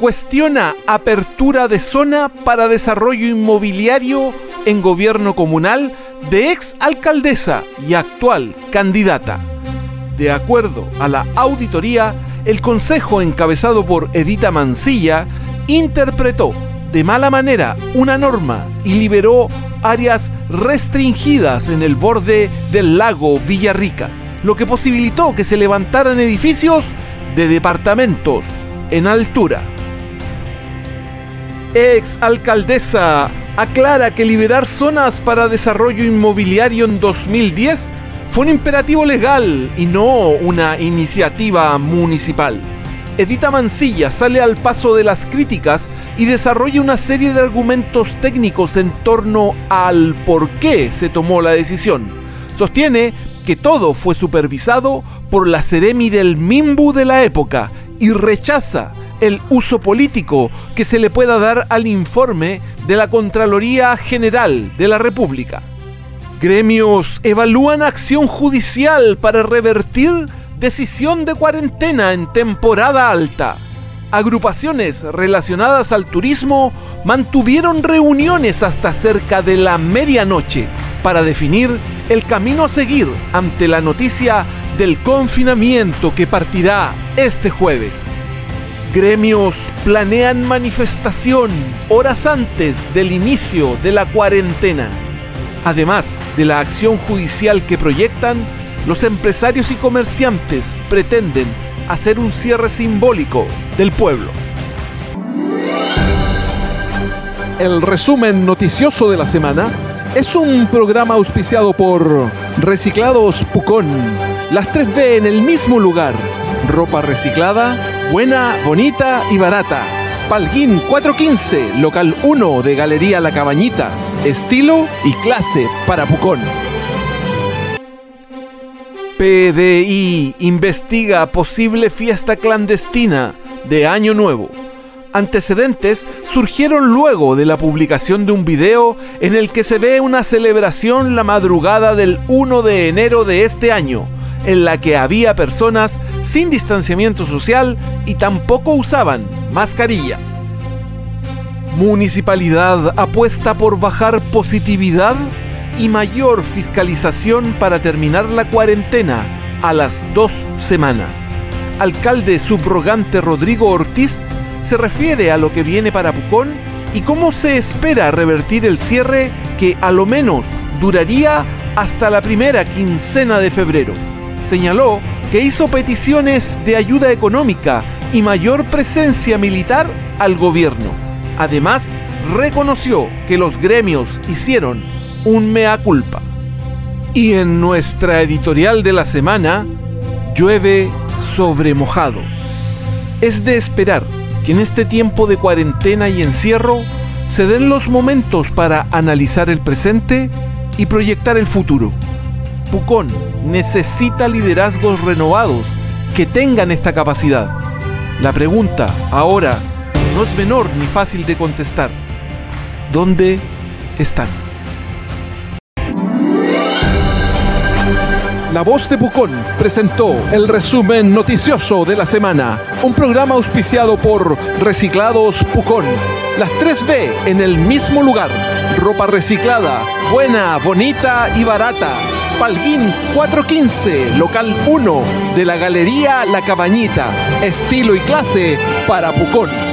cuestiona apertura de zona para desarrollo inmobiliario en gobierno comunal de ex alcaldesa y actual candidata. De acuerdo a la auditoría, el consejo encabezado por Edita Mancilla interpretó de mala manera una norma y liberó áreas restringidas en el borde del lago Villarrica, lo que posibilitó que se levantaran edificios de departamentos en altura. Ex alcaldesa aclara que liberar zonas para desarrollo inmobiliario en 2010 fue un imperativo legal y no una iniciativa municipal. Edita Mancilla sale al paso de las críticas y desarrolla una serie de argumentos técnicos en torno al por qué se tomó la decisión. Sostiene que todo fue supervisado por la Ceremi del Mimbu de la época y rechaza el uso político que se le pueda dar al informe de la Contraloría General de la República. Gremios evalúan acción judicial para revertir decisión de cuarentena en temporada alta. Agrupaciones relacionadas al turismo mantuvieron reuniones hasta cerca de la medianoche para definir el camino a seguir ante la noticia del confinamiento que partirá este jueves. Gremios planean manifestación horas antes del inicio de la cuarentena. Además de la acción judicial que proyectan, los empresarios y comerciantes pretenden hacer un cierre simbólico del pueblo. El resumen noticioso de la semana es un programa auspiciado por Reciclados Pucón. Las 3B en el mismo lugar. Ropa reciclada, buena, bonita y barata. Palguín 415, local 1 de Galería La Cabañita. Estilo y clase para Pucón. PDI investiga posible fiesta clandestina de Año Nuevo. Antecedentes surgieron luego de la publicación de un video en el que se ve una celebración la madrugada del 1 de enero de este año, en la que había personas sin distanciamiento social y tampoco usaban mascarillas. Municipalidad apuesta por bajar positividad y mayor fiscalización para terminar la cuarentena a las dos semanas. Alcalde subrogante Rodrigo Ortiz se refiere a lo que viene para Pucón y cómo se espera revertir el cierre que a lo menos duraría hasta la primera quincena de febrero. Señaló que hizo peticiones de ayuda económica y mayor presencia militar al gobierno. Además, reconoció que los gremios hicieron un mea culpa. Y en nuestra editorial de la semana, llueve sobre mojado. Es de esperar que en este tiempo de cuarentena y encierro se den los momentos para analizar el presente y proyectar el futuro. Pucón necesita liderazgos renovados que tengan esta capacidad. La pregunta ahora no es menor ni fácil de contestar. ¿Dónde están? La Voz de Pucón presentó el resumen noticioso de la semana, un programa auspiciado por Reciclados Pucón. Las 3B en el mismo lugar. Ropa reciclada, buena, bonita y barata. Palguín 415, local 1 de la Galería La Cabañita. Estilo y clase para Pucón.